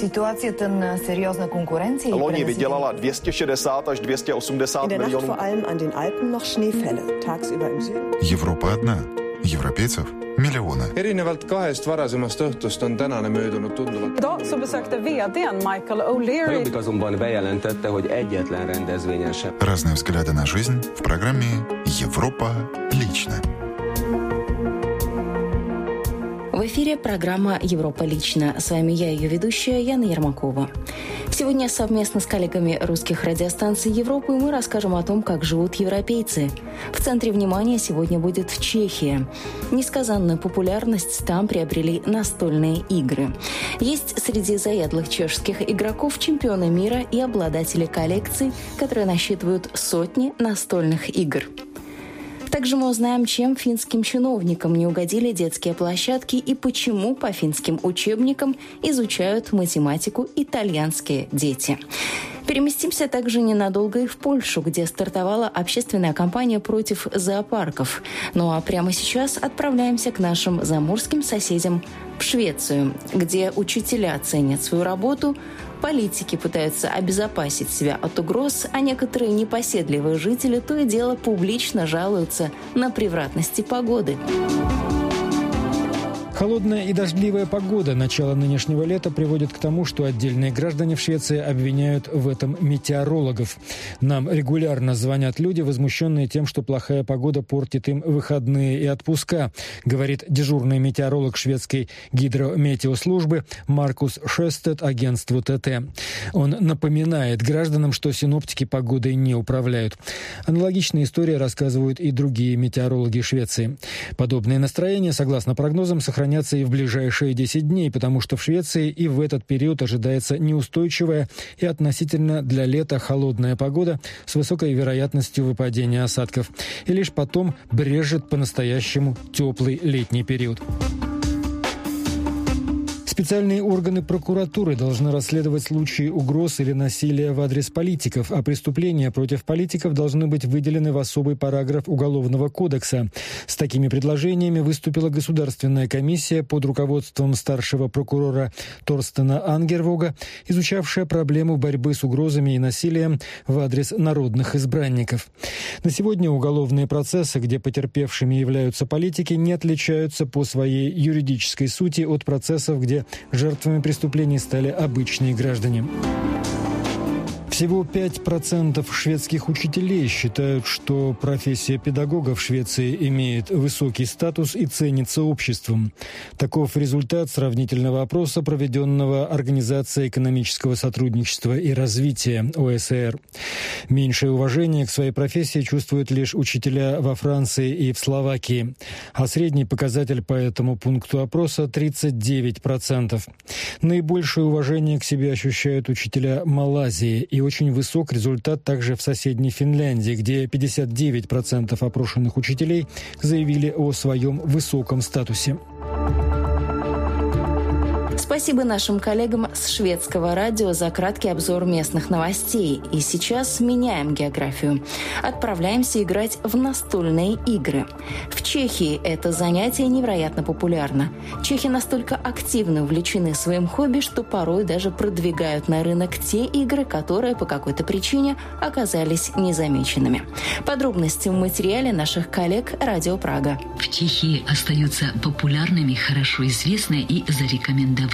Ситуацията на сериозна конкуренция. Loni vydělala 260 až 280 milionů. vor allem an den Alpen noch Schneefälle. Tagsüber im Süden. Европа одна. Европейцев миллионы. erinevalt kahest varasemast õhtust on tänane möödunud tunduvalt. Idag så besökte vdn Michael O'Leary Jobbik azonban bejelentette, hogy egyetlen rendezvényen sem Разные взгляды на жизнь в программе «Европа лично». В эфире программа «Европа лично». С вами я, ее ведущая Яна Ермакова. Сегодня совместно с коллегами русских радиостанций Европы мы расскажем о том, как живут европейцы. В центре внимания сегодня будет Чехия. Несказанную популярность там приобрели настольные игры. Есть среди заядлых чешских игроков чемпионы мира и обладатели коллекций, которые насчитывают сотни настольных игр. Также мы узнаем, чем финским чиновникам не угодили детские площадки и почему по финским учебникам изучают математику итальянские дети. Переместимся также ненадолго и в Польшу, где стартовала общественная кампания против зоопарков. Ну а прямо сейчас отправляемся к нашим заморским соседям в Швецию, где учителя ценят свою работу, Политики пытаются обезопасить себя от угроз, а некоторые непоседливые жители то и дело публично жалуются на превратности погоды. Холодная и дождливая погода начала нынешнего лета приводит к тому, что отдельные граждане в Швеции обвиняют в этом метеорологов. Нам регулярно звонят люди, возмущенные тем, что плохая погода портит им выходные и отпуска, говорит дежурный метеоролог шведской гидрометеослужбы Маркус Шестед агентству ТТ. Он напоминает гражданам, что синоптики погодой не управляют. Аналогичные истории рассказывают и другие метеорологи Швеции. Подобные настроения, согласно прогнозам, сохраняются и в ближайшие 10 дней, потому что в Швеции и в этот период ожидается неустойчивая и относительно для лета холодная погода с высокой вероятностью выпадения осадков. И лишь потом брежет по-настоящему теплый летний период. Специальные органы прокуратуры должны расследовать случаи угроз или насилия в адрес политиков, а преступления против политиков должны быть выделены в особый параграф Уголовного кодекса. С такими предложениями выступила Государственная комиссия под руководством старшего прокурора Торстена Ангервога, изучавшая проблему борьбы с угрозами и насилием в адрес народных избранников. На сегодня уголовные процессы, где потерпевшими являются политики, не отличаются по своей юридической сути от процессов, где жертвами преступлений стали обычные граждане. Всего 5% шведских учителей считают, что профессия педагога в Швеции имеет высокий статус и ценится обществом. Таков результат сравнительного опроса, проведенного Организацией экономического сотрудничества и развития ОСР. Меньшее уважение к своей профессии чувствуют лишь учителя во Франции и в Словакии, а средний показатель по этому пункту опроса 39%. Наибольшее уважение к себе ощущают учителя Малайзии и очень высок результат также в соседней Финляндии, где 59% опрошенных учителей заявили о своем высоком статусе. Спасибо нашим коллегам с шведского радио за краткий обзор местных новостей. И сейчас меняем географию. Отправляемся играть в настольные игры. В Чехии это занятие невероятно популярно. Чехи настолько активно увлечены своим хобби, что порой даже продвигают на рынок те игры, которые по какой-то причине оказались незамеченными. Подробности в материале наших коллег «Радио Прага». В Чехии остаются популярными, хорошо известные и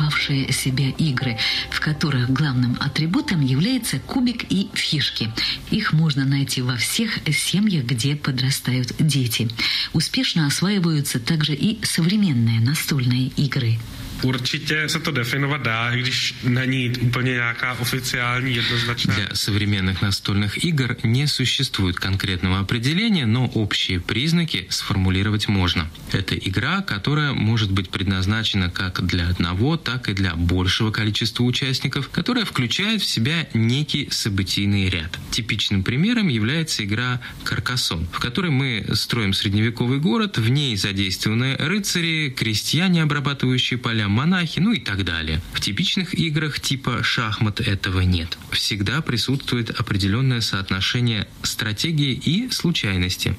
зарекомендовавшие себя игры, в которых главным атрибутом является кубик и фишки. Их можно найти во всех семьях, где подрастают дети. Успешно осваиваются также и современные настольные игры. Určitě se to definovat dá, i když není úplně nějaká oficiální jednoznačná. Для современных настольных игр не существует конкретного определения, но общие признаки сформулировать можно. Это игра, которая может быть предназначена как для одного, так и для большего количества участников, которая включает в себя некий событийный ряд. Типичным примером является игра «Каркасон», в которой мы строим средневековый город, в ней задействованы рыцари, крестьяне, обрабатывающие поля, монахи, ну и так далее. В типичных играх типа шахмат этого нет. Всегда присутствует определенное соотношение стратегии и случайности.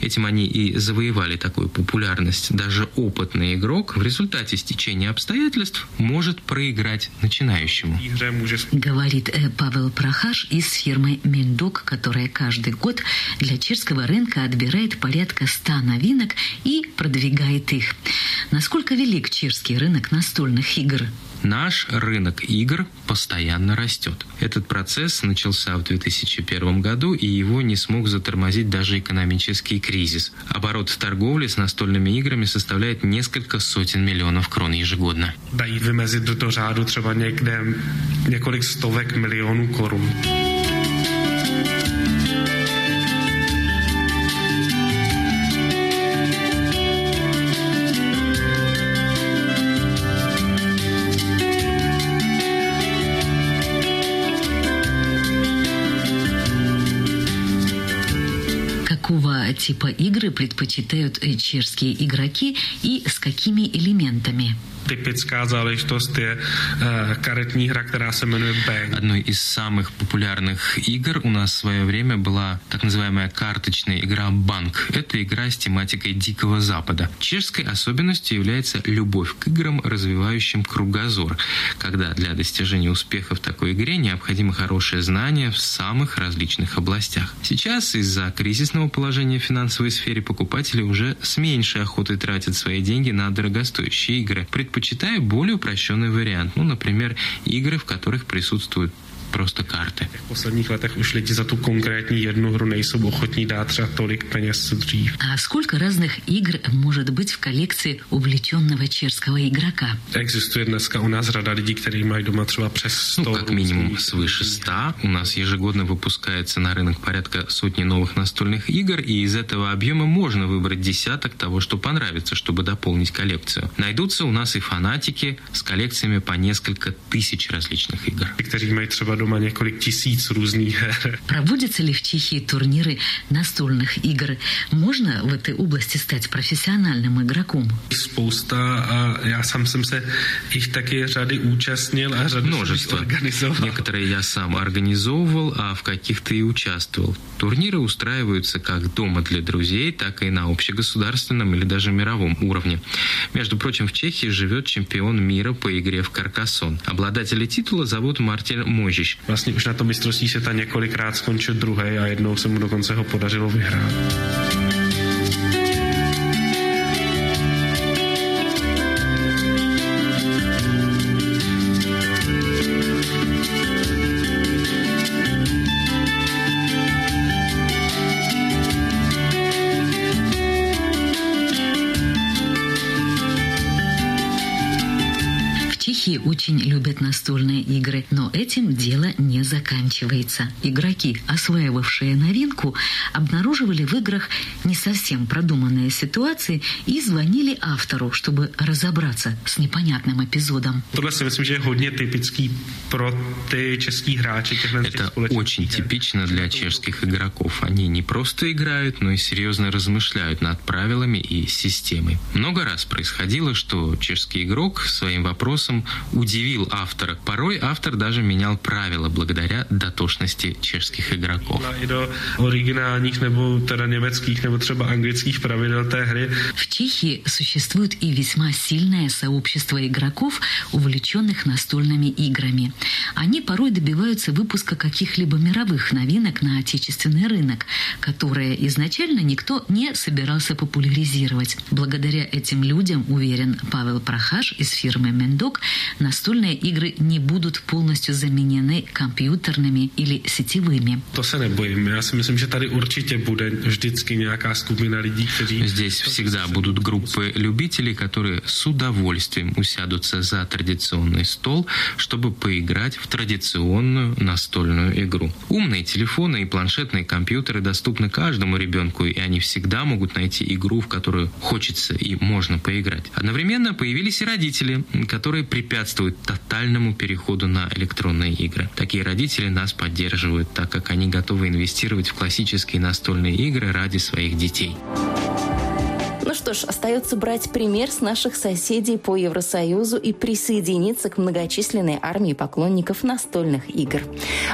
Этим они и завоевали такую популярность. Даже опытный игрок в результате стечения обстоятельств может проиграть начинающему. Говорит э, Павел Прохаш из фирмы Мендок, которая каждый год для чешского рынка отбирает порядка 100 новинок и продвигает их. Насколько велик чешский рынок настольных игр? Наш рынок игр постоянно растет. Этот процесс начался в 2001 году, и его не смог затормозить даже экономический кризис. Оборот в торговле с настольными играми составляет несколько сотен миллионов крон ежегодно. Dají vymezit do řádu třeba někde několik stovek milionů korun. Какого типа игры предпочитают э, чешские игроки и с какими элементами? Typická záležitost je uh, karetní hra, která se jmenuje Bang. Одной из самых популярных игр у нас в свое время была так называемая карточная игра «Банк». Это игра с тематикой Дикого Запада. Чешской особенностью является любовь к играм, развивающим кругозор, когда для достижения успеха в такой игре необходимо хорошее знание в самых различных областях. Сейчас из-за кризисного положения в финансовой сфере покупатели уже с меньшей охотой тратят свои деньги на дорогостоящие игры, предпочитая более упрощенный вариант. Ну, например, игры, в которых присутствуют просто карты. V posledních letech už lidi za tu konkrétní jednu hru nejsou ochotní dát třeba tolik peněz dřív. А сколько разных игр может быть в коллекции увлеченного чешского игрока? Existuje dneska u nás řada lidí, kteří mají doma třeba přes 100 Ну, как минимум свыше 100. У нас ежегодно выпускается на рынок порядка сотни новых настольных игр, и из этого объема можно выбрать десяток того, что понравится, чтобы дополнить коллекцию. Найдутся у нас и фанатики с коллекциями по несколько тысяч различных игр. kteří mají třeba doma několik tisíc různých her. Проводятся ли в Чехии турниры настольных игр? Можно в этой области стать профессиональным игроком? Spousta a já sám jsem se jich taky řady účastnil a řadu Множество. organizoval. Некоторые я сам организовывал, а в каких-то и участвовал. Турниры устраиваются как дома для друзей, так и на общегосударственном или даже мировом уровне. Между прочим, в Чехии живет чемпион мира по игре в каркасон. Обладателя титула зовут Мартин Paříž. Vlastně už na to mistrovství ta několikrát skončil druhý a jednou se mu dokonce ho podařilo vyhrát. Чехии очень любят настольные игры, но этим дело не заканчивается. Игроки, осваивавшие новинку, обнаруживали в играх не совсем продуманные ситуации и звонили автору, чтобы разобраться с непонятным эпизодом. Это очень типично для чешских игроков. Они не просто играют, но и серьезно размышляют над правилами и системой. Много раз происходило, что чешский игрок своим вопросом удивил автора. Порой автор даже менял правила благодаря дотошности чешских игроков. В Чехии существует и весьма сильное сообщество игроков, увлеченных настольными играми. Они порой добиваются выпуска каких-либо мировых новинок на отечественный рынок, которые изначально никто не собирался популяризировать. Благодаря этим людям, уверен Павел Прохаш из фирмы Мендок, настольные игры не будут полностью заменены компьютерными или сетевыми. To se nebojím. Já si myslím, že tady určitě bude vždycky nějaká skupina lidí, kteří... Здесь всегда будут группы любителей, которые с удовольствием усядутся за традиционный стол, чтобы поиграть в традиционную настольную игру. Умные телефоны и планшетные компьютеры доступны каждому ребенку, и они всегда могут найти игру, в которую хочется и можно поиграть. Одновременно появились и родители, которые препятствуют тотальному переходу на электронные игры. Такие родители нас поддерживают, так как они готовы инвестировать в классические настольные игры ради своих детей. Ну что ж, остается брать пример с наших соседей по Евросоюзу и присоединиться к многочисленной армии поклонников настольных игр.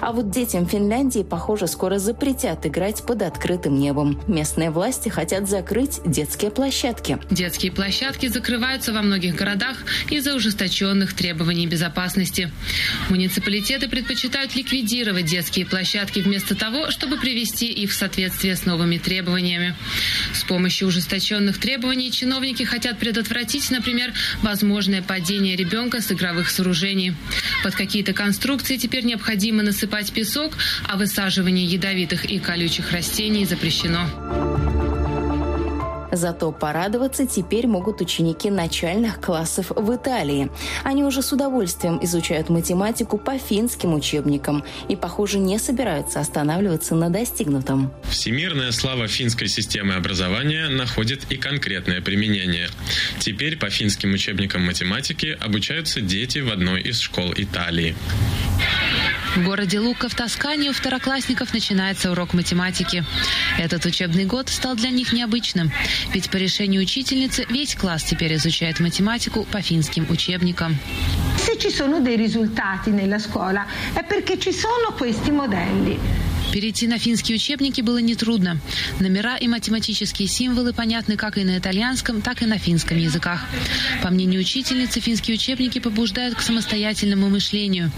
А вот детям Финляндии, похоже, скоро запретят играть под открытым небом. Местные власти хотят закрыть детские площадки. Детские площадки закрываются во многих городах из-за ужесточенных требований безопасности. Муниципалитеты предпочитают ликвидировать детские площадки вместо того, чтобы привести их в соответствие с новыми требованиями. С помощью ужесточенных требований чиновники хотят предотвратить, например, возможное падение ребенка с игровых сооружений. Под какие-то конструкции теперь необходимо насыпать песок, а высаживание ядовитых и колючих растений запрещено. Зато порадоваться теперь могут ученики начальных классов в Италии. Они уже с удовольствием изучают математику по финским учебникам и, похоже, не собираются останавливаться на достигнутом. Всемирная слава финской системы образования находит и конкретное применение. Теперь по финским учебникам математики обучаются дети в одной из школ Италии. В городе Лука в Тоскане у второклассников начинается урок математики. Этот учебный год стал для них необычным, ведь по решению учительницы весь класс теперь изучает математику по финским учебникам. Se ci sono dei risultati nella scuola è perché ci sono. Перейти на финские учебники было нетрудно. Номера и математические символы понятны как и на итальянском, так и на финском языках. По мнению учительницы, финские учебники побуждают к самостоятельному мышлению.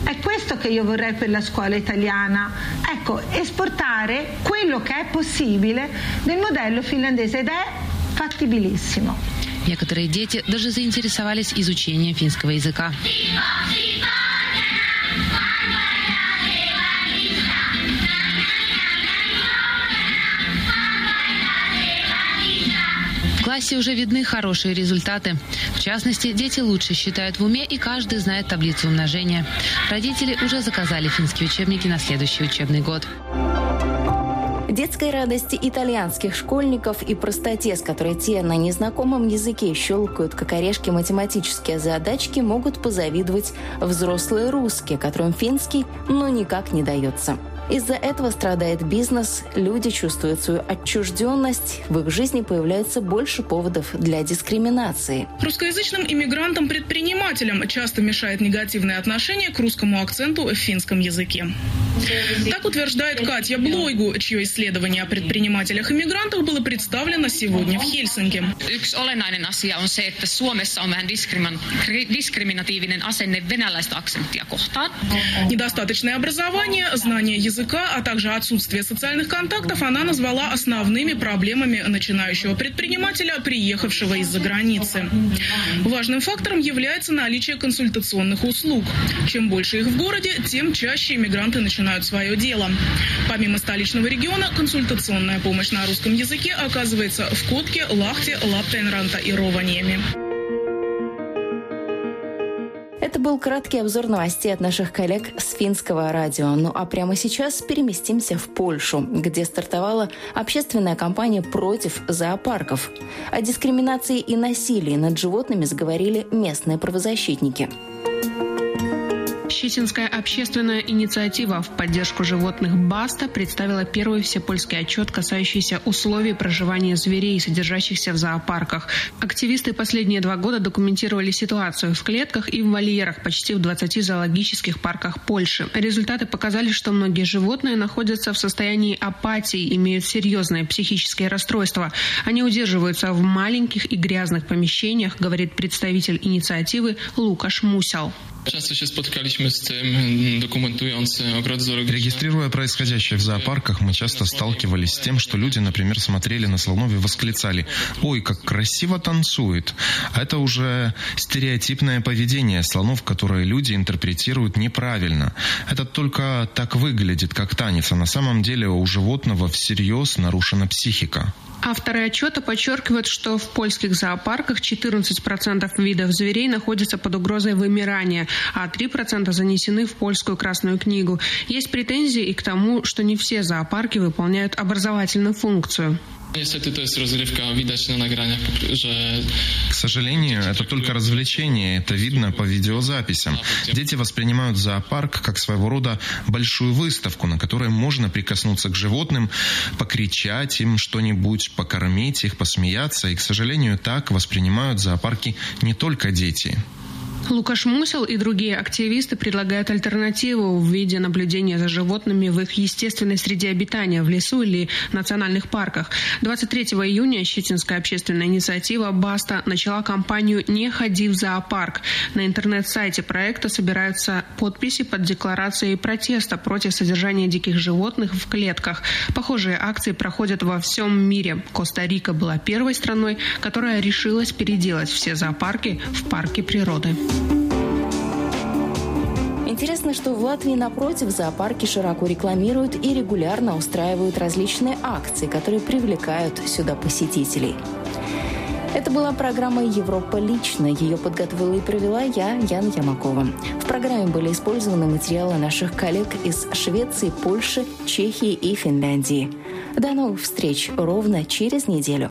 Некоторые дети даже заинтересовались изучением финского языка. Классе уже видны хорошие результаты. В частности, дети лучше считают в уме, и каждый знает таблицу умножения. Родители уже заказали финские учебники на следующий учебный год. Детской радости итальянских школьников и простоте, с которой те на незнакомом языке щелкают как орешки математические задачки, могут позавидовать взрослые русские, которым финский ну никак не дается. Из-за этого страдает бизнес, люди чувствуют свою отчужденность, в их жизни появляется больше поводов для дискриминации. Русскоязычным иммигрантам-предпринимателям часто мешает негативное отношение к русскому акценту в финском языке. Так утверждает Катя Блойгу, чье исследование о предпринимателях-иммигрантах было представлено сегодня в Хельсинки. Yksi olennainen asia on se, että Suomessa on vähän diskriminatiivinen asenne venäläistä aksenttia kohtaan. Недостаточное образование, знание языка, а также отсутствие социальных контактов она назвала основными проблемами начинающего предпринимателя, приехавшего из-за границы. Важным фактором является наличие консультационных услуг. Чем больше их в городе, тем чаще иммигранты начинают свое дело. Помимо столичного региона, консультационная помощь на русском языке оказывается в Котке, Лахте, Лаптенранта и Рованьеме. Был краткий обзор новостей от наших коллег с финского радио. Ну а прямо сейчас переместимся в Польшу, где стартовала общественная кампания против зоопарков. О дискриминации и насилии над животными заговорили местные правозащитники. Щетинская общественная инициатива в поддержку животных «Баста» представила первый всепольский отчет, касающийся условий проживания зверей, содержащихся в зоопарках. Активисты последние два года документировали ситуацию в клетках и в вольерах почти в 20 зоологических парках Польши. Результаты показали, что многие животные находятся в состоянии апатии, имеют серьезные психические расстройства. Они удерживаются в маленьких и грязных помещениях, говорит представитель инициативы Лукаш Мусял. Часто się spotkaliśmy z tym, dokumentując ogród zoologiczny. Регистрируя происходящее в зоопарках, мы часто сталкивались с тем, что люди, например, смотрели на слонов и восклицали «Ой, как красиво танцует!» Это уже стереотипное поведение слонов, которое люди интерпретируют неправильно. Это только так выглядит, как танец, а на самом деле у животного всерьез нарушена психика. Авторы отчета подчеркивают, что в польских зоопарках 14% видов зверей находятся под угрозой вымирания, а 3% занесены в польскую Красную книгу. Есть претензии и к тому, что не все зоопарки выполняют образовательную функцию. К сожалению, это только развлечение, это видно по видеозаписям. Дети воспринимают зоопарк как своего рода большую выставку, на которой можно прикоснуться к животным, покричать им что-нибудь, покормить их, посмеяться. И, к сожалению, так воспринимают зоопарки не только дети. Лукаш Мусел и другие активисты предлагают альтернативу в виде наблюдения за животными в их естественной среде обитания, в лесу или национальных парках. 23 июня Щетинская общественная инициатива «Баста» начала кампанию «Не ходи в зоопарк». На интернет-сайте проекта собираются подписи под декларацией протеста против содержания диких животных в клетках. Похожие акции проходят во всем мире. Коста-Рика была первой страной, которая решилась переделать все зоопарки в парки природы. Интересно, что в Латвии, напротив, зоопарки широко рекламируют и регулярно устраивают различные акции, которые привлекают сюда посетителей. Это была программа «Европа лично». Ее подготовила и провела я, Ян Ямакова. В программе были использованы материалы наших коллег из Швеции, Польши, Чехии и Финляндии. До новых встреч ровно через неделю.